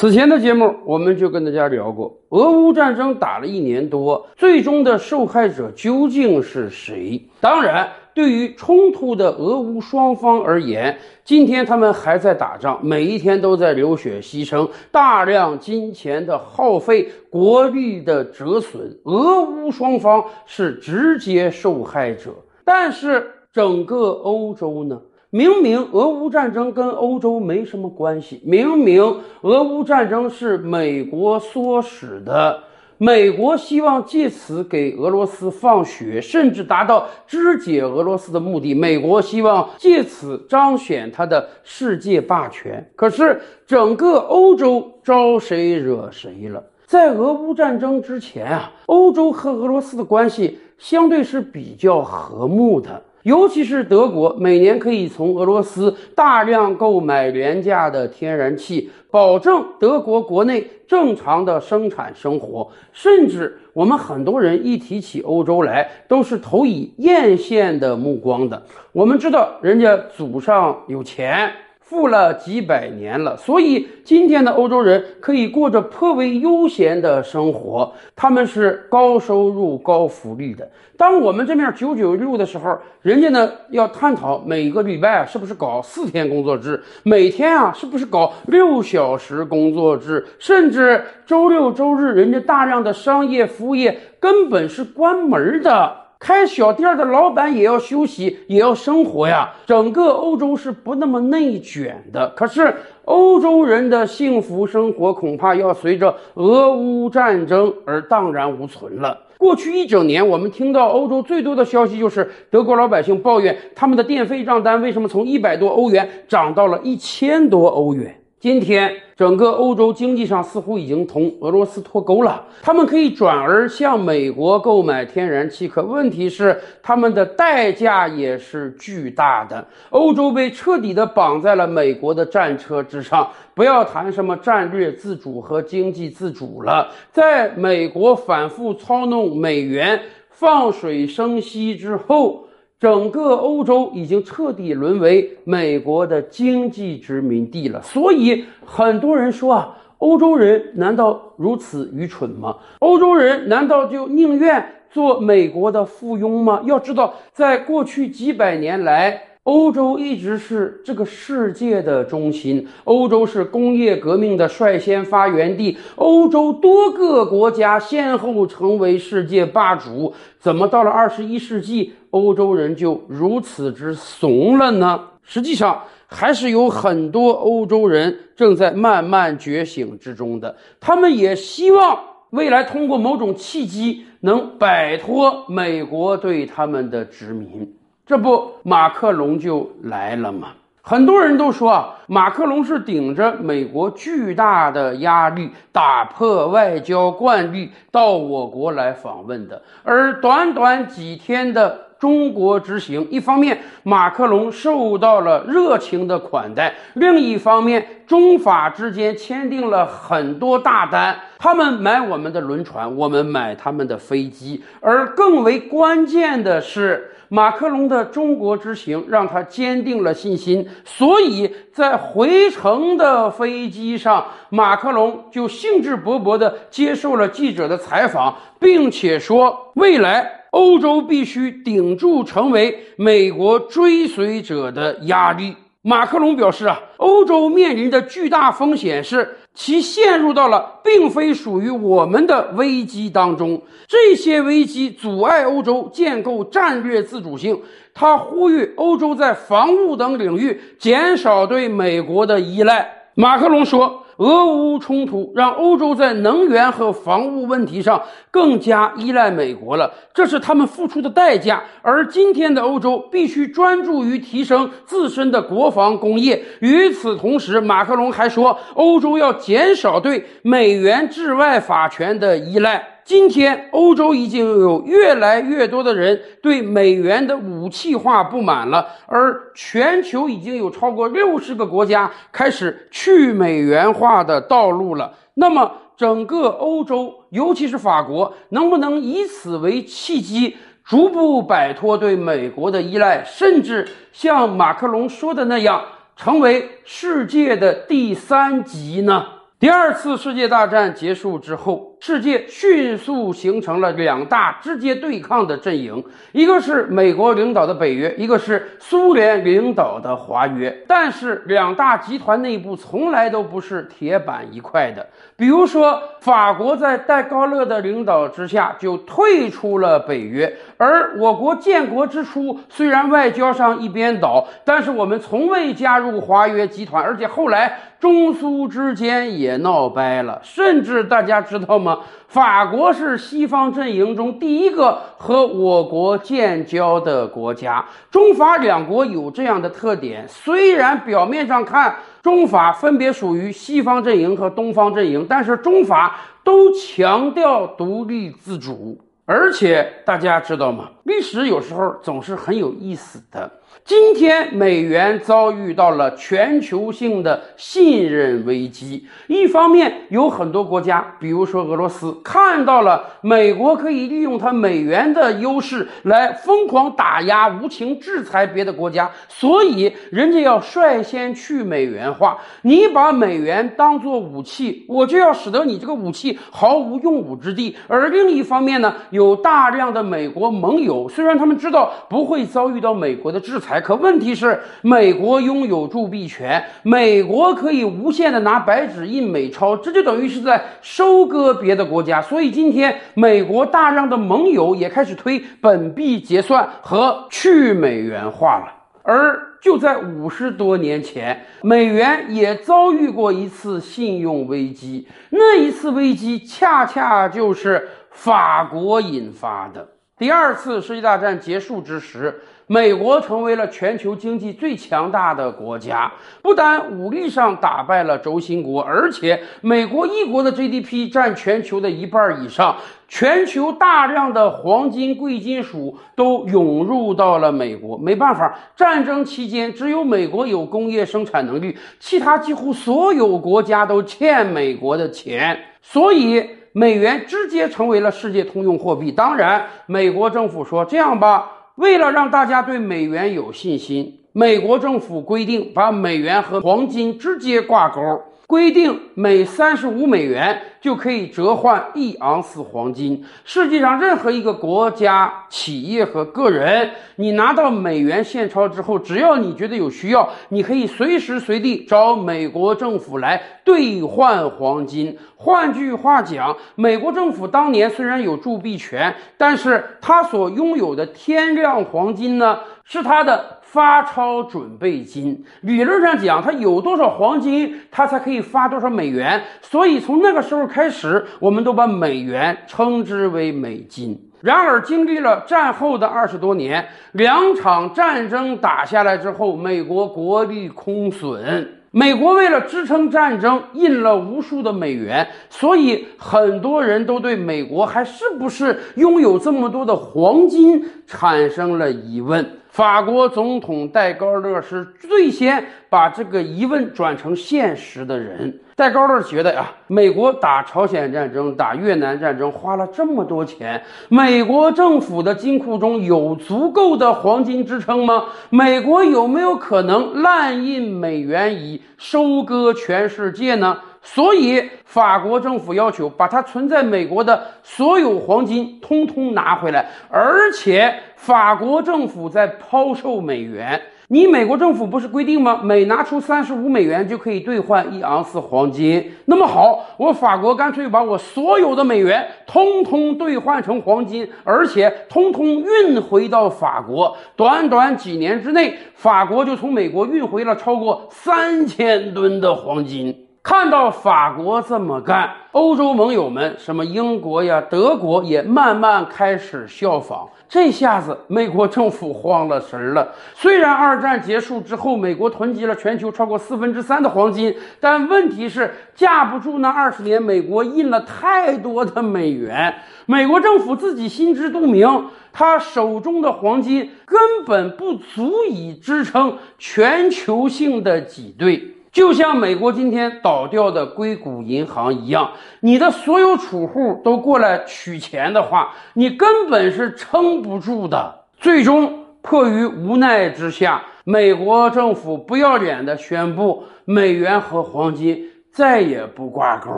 此前的节目我们就跟大家聊过，俄乌战争打了一年多，最终的受害者究竟是谁？当然，对于冲突的俄乌双方而言，今天他们还在打仗，每一天都在流血牺牲，大量金钱的耗费，国力的折损，俄乌双方是直接受害者。但是整个欧洲呢？明明俄乌战争跟欧洲没什么关系，明明俄乌战争是美国唆使的，美国希望借此给俄罗斯放血，甚至达到肢解俄罗斯的目的。美国希望借此彰显它的世界霸权。可是整个欧洲招谁惹谁了？在俄乌战争之前啊，欧洲和俄罗斯的关系相对是比较和睦的。尤其是德国，每年可以从俄罗斯大量购买廉价的天然气，保证德国国内正常的生产生活。甚至我们很多人一提起欧洲来，都是投以艳羡的目光的。我们知道，人家祖上有钱。富了几百年了，所以今天的欧洲人可以过着颇为悠闲的生活。他们是高收入、高福利的。当我们这面九九六的时候，人家呢要探讨每个礼拜是不是搞四天工作制，每天啊是不是搞六小时工作制，甚至周六周日，人家大量的商业服务业根本是关门的。开小店的老板也要休息，也要生活呀。整个欧洲是不那么内卷的，可是欧洲人的幸福生活恐怕要随着俄乌战争而荡然无存了。过去一整年，我们听到欧洲最多的消息就是德国老百姓抱怨他们的电费账单为什么从一百多欧元涨到了一千多欧元。今天，整个欧洲经济上似乎已经同俄罗斯脱钩了。他们可以转而向美国购买天然气，可问题是，他们的代价也是巨大的。欧洲被彻底的绑在了美国的战车之上，不要谈什么战略自主和经济自主了。在美国反复操弄美元、放水生息之后。整个欧洲已经彻底沦为美国的经济殖民地了，所以很多人说啊，欧洲人难道如此愚蠢吗？欧洲人难道就宁愿做美国的附庸吗？要知道，在过去几百年来。欧洲一直是这个世界的中心，欧洲是工业革命的率先发源地，欧洲多个国家先后成为世界霸主，怎么到了二十一世纪，欧洲人就如此之怂了呢？实际上，还是有很多欧洲人正在慢慢觉醒之中的，他们也希望未来通过某种契机能摆脱美国对他们的殖民。这不，马克龙就来了吗？很多人都说啊，马克龙是顶着美国巨大的压力，打破外交惯例到我国来访问的。而短短几天的。中国之行，一方面马克龙受到了热情的款待，另一方面中法之间签订了很多大单，他们买我们的轮船，我们买他们的飞机。而更为关键的是，马克龙的中国之行让他坚定了信心，所以在回程的飞机上，马克龙就兴致勃勃地接受了记者的采访，并且说未来。欧洲必须顶住成为美国追随者的压力。马克龙表示啊，欧洲面临的巨大风险是其陷入到了并非属于我们的危机当中。这些危机阻碍欧洲建构战略自主性。他呼吁欧洲在防务等领域减少对美国的依赖。马克龙说。俄乌冲突让欧洲在能源和防务问题上更加依赖美国了，这是他们付出的代价。而今天的欧洲必须专注于提升自身的国防工业。与此同时，马克龙还说，欧洲要减少对美元治外法权的依赖。今天，欧洲已经有越来越多的人对美元的武器化不满了，而全球已经有超过六十个国家开始去美元化的道路了。那么，整个欧洲，尤其是法国，能不能以此为契机，逐步摆脱对美国的依赖，甚至像马克龙说的那样，成为世界的第三极呢？第二次世界大战结束之后，世界迅速形成了两大直接对抗的阵营，一个是美国领导的北约，一个是苏联领导的华约。但是两大集团内部从来都不是铁板一块的。比如说，法国在戴高乐的领导之下就退出了北约，而我国建国之初虽然外交上一边倒，但是我们从未加入华约集团，而且后来。中苏之间也闹掰了，甚至大家知道吗？法国是西方阵营中第一个和我国建交的国家。中法两国有这样的特点，虽然表面上看中法分别属于西方阵营和东方阵营，但是中法都强调独立自主。而且大家知道吗？历史有时候总是很有意思的。今天美元遭遇到了全球性的信任危机。一方面，有很多国家，比如说俄罗斯，看到了美国可以利用它美元的优势来疯狂打压、无情制裁别的国家，所以人家要率先去美元化。你把美元当做武器，我就要使得你这个武器毫无用武之地。而另一方面呢，有大量的美国盟友，虽然他们知道不会遭遇到美国的制裁。可问题是，美国拥有铸币权，美国可以无限的拿白纸印美钞，这就等于是在收割别的国家。所以今天，美国大量的盟友也开始推本币结算和去美元化了。而就在五十多年前，美元也遭遇过一次信用危机，那一次危机恰恰就是法国引发的。第二次世界大战结束之时。美国成为了全球经济最强大的国家，不但武力上打败了轴心国，而且美国一国的 GDP 占全球的一半以上，全球大量的黄金、贵金属都涌入到了美国。没办法，战争期间只有美国有工业生产能力，其他几乎所有国家都欠美国的钱，所以美元直接成为了世界通用货币。当然，美国政府说这样吧。为了让大家对美元有信心，美国政府规定把美元和黄金直接挂钩。规定每三十五美元就可以折换一盎司黄金。世界上任何一个国家、企业和个人，你拿到美元现钞之后，只要你觉得有需要，你可以随时随地找美国政府来兑换黄金。换句话讲，美国政府当年虽然有铸币权，但是他所拥有的天量黄金呢，是他的。发钞准备金，理论上讲，它有多少黄金，它才可以发多少美元。所以从那个时候开始，我们都把美元称之为美金。然而，经历了战后的二十多年，两场战争打下来之后，美国国力空损。美国为了支撑战争，印了无数的美元，所以很多人都对美国还是不是拥有这么多的黄金产生了疑问。法国总统戴高乐是最先把这个疑问转成现实的人。戴高乐觉得呀，美国打朝鲜战争、打越南战争花了这么多钱，美国政府的金库中有足够的黄金支撑吗？美国有没有可能滥印美元以收割全世界呢？所以，法国政府要求把它存在美国的所有黄金通通拿回来，而且法国政府在抛售美元。你美国政府不是规定吗？每拿出三十五美元就可以兑换一盎司黄金。那么好，我法国干脆把我所有的美元通通兑换成黄金，而且通通运回到法国。短短几年之内，法国就从美国运回了超过三千吨的黄金。看到法国这么干，欧洲盟友们，什么英国呀、德国也慢慢开始效仿。这下子，美国政府慌了神了。虽然二战结束之后，美国囤积了全球超过四分之三的黄金，但问题是架不住那二十年，美国印了太多的美元。美国政府自己心知肚明，他手中的黄金根本不足以支撑全球性的挤兑。就像美国今天倒掉的硅谷银行一样，你的所有储户都过来取钱的话，你根本是撑不住的。最终迫于无奈之下，美国政府不要脸的宣布，美元和黄金再也不挂钩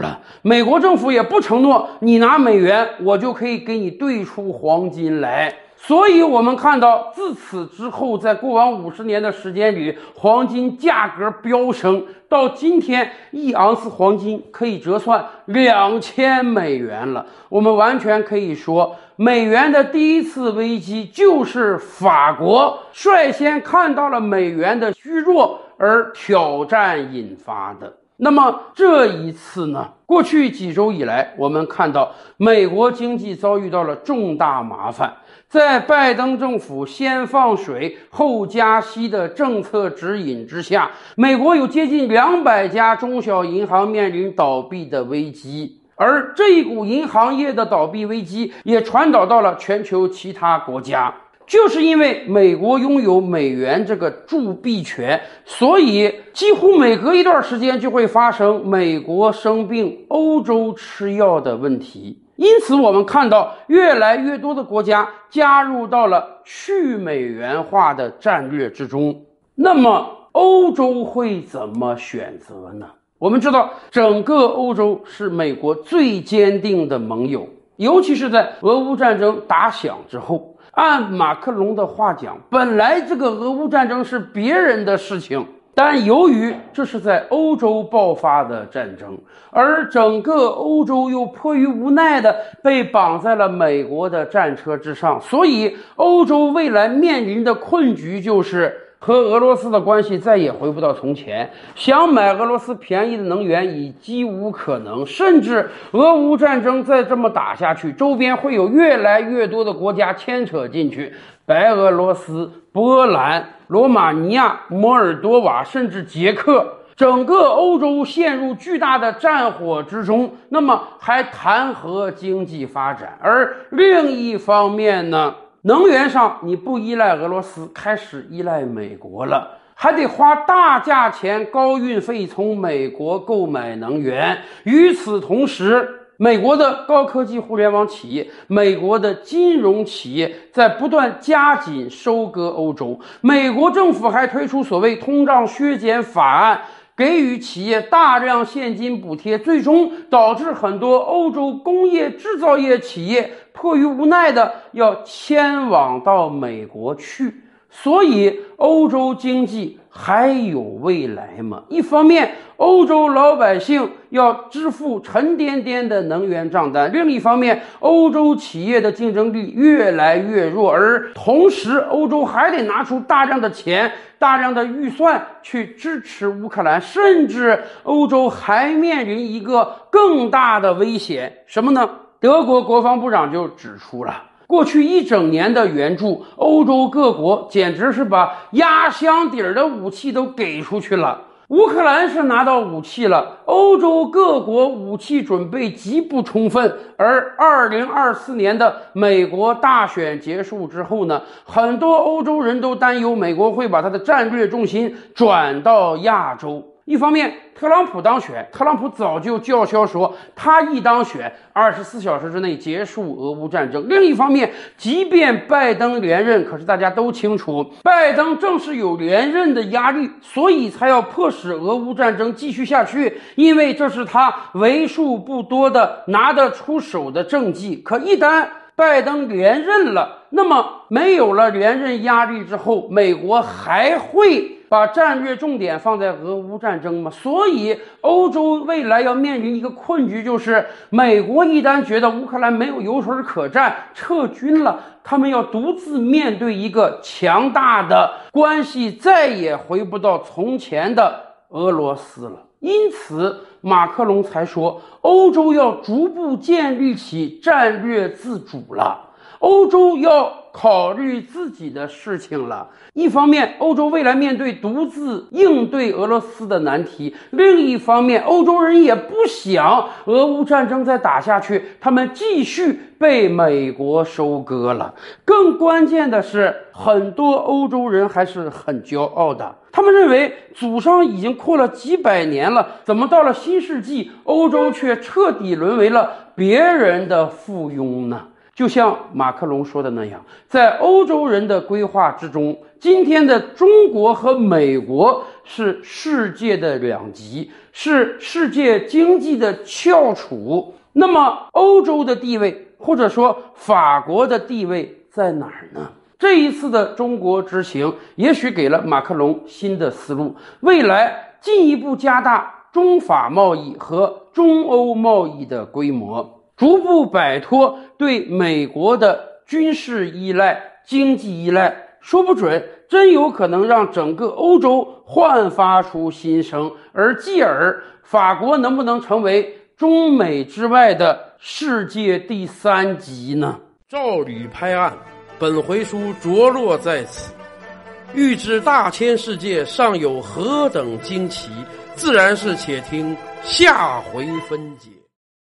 了，美国政府也不承诺你拿美元，我就可以给你兑出黄金来。所以，我们看到自此之后，在过往五十年的时间里，黄金价格飙升，到今天一盎司黄金可以折算两千美元了。我们完全可以说，美元的第一次危机就是法国率先看到了美元的虚弱而挑战引发的。那么这一次呢？过去几周以来，我们看到美国经济遭遇到了重大麻烦。在拜登政府先放水后加息的政策指引之下，美国有接近两百家中小银行面临倒闭的危机，而这一股银行业的倒闭危机也传导到了全球其他国家。就是因为美国拥有美元这个铸币权，所以几乎每隔一段时间就会发生美国生病、欧洲吃药的问题。因此，我们看到越来越多的国家加入到了去美元化的战略之中。那么，欧洲会怎么选择呢？我们知道，整个欧洲是美国最坚定的盟友，尤其是在俄乌战争打响之后。按马克龙的话讲，本来这个俄乌战争是别人的事情。但由于这是在欧洲爆发的战争，而整个欧洲又迫于无奈的被绑在了美国的战车之上，所以欧洲未来面临的困局就是和俄罗斯的关系再也回不到从前，想买俄罗斯便宜的能源已几无可能，甚至俄乌战争再这么打下去，周边会有越来越多的国家牵扯进去。白俄罗斯、波兰、罗马尼亚、摩尔多瓦，甚至捷克，整个欧洲陷入巨大的战火之中。那么还谈何经济发展？而另一方面呢？能源上你不依赖俄罗斯，开始依赖美国了，还得花大价钱、高运费从美国购买能源。与此同时，美国的高科技互联网企业，美国的金融企业在不断加紧收割欧洲。美国政府还推出所谓通胀削减法案，给予企业大量现金补贴，最终导致很多欧洲工业制造业企业迫于无奈的要迁往到美国去。所以，欧洲经济还有未来吗？一方面，欧洲老百姓要支付沉甸甸的能源账单；另一方面，欧洲企业的竞争力越来越弱，而同时，欧洲还得拿出大量的钱、大量的预算去支持乌克兰，甚至欧洲还面临一个更大的危险，什么呢？德国国防部长就指出了。过去一整年的援助，欧洲各国简直是把压箱底儿的武器都给出去了。乌克兰是拿到武器了，欧洲各国武器准备极不充分。而二零二四年的美国大选结束之后呢，很多欧洲人都担忧美国会把它的战略重心转到亚洲。一方面，特朗普当选，特朗普早就叫嚣说，他一当选，二十四小时之内结束俄乌战争。另一方面，即便拜登连任，可是大家都清楚，拜登正是有连任的压力，所以才要迫使俄乌战争继续下去，因为这是他为数不多的拿得出手的政绩。可一旦拜登连任了，那么没有了连任压力之后，美国还会。把战略重点放在俄乌战争嘛，所以欧洲未来要面临一个困局，就是美国一旦觉得乌克兰没有油水可战，撤军了，他们要独自面对一个强大的关系再也回不到从前的俄罗斯了。因此，马克龙才说，欧洲要逐步建立起战略自主了，欧洲要。考虑自己的事情了。一方面，欧洲未来面对独自应对俄罗斯的难题；另一方面，欧洲人也不想俄乌战争再打下去，他们继续被美国收割了。更关键的是，很多欧洲人还是很骄傲的，他们认为祖上已经阔了几百年了，怎么到了新世纪，欧洲却彻底沦为了别人的附庸呢？就像马克龙说的那样，在欧洲人的规划之中，今天的中国和美国是世界的两极，是世界经济的翘楚。那么，欧洲的地位，或者说法国的地位在哪儿呢？这一次的中国之行，也许给了马克龙新的思路，未来进一步加大中法贸易和中欧贸易的规模。逐步摆脱对美国的军事依赖、经济依赖，说不准真有可能让整个欧洲焕发出新生，而继而法国能不能成为中美之外的世界第三极呢？照吕拍案，本回书着落在此。欲知大千世界尚有何等惊奇，自然是且听下回分解。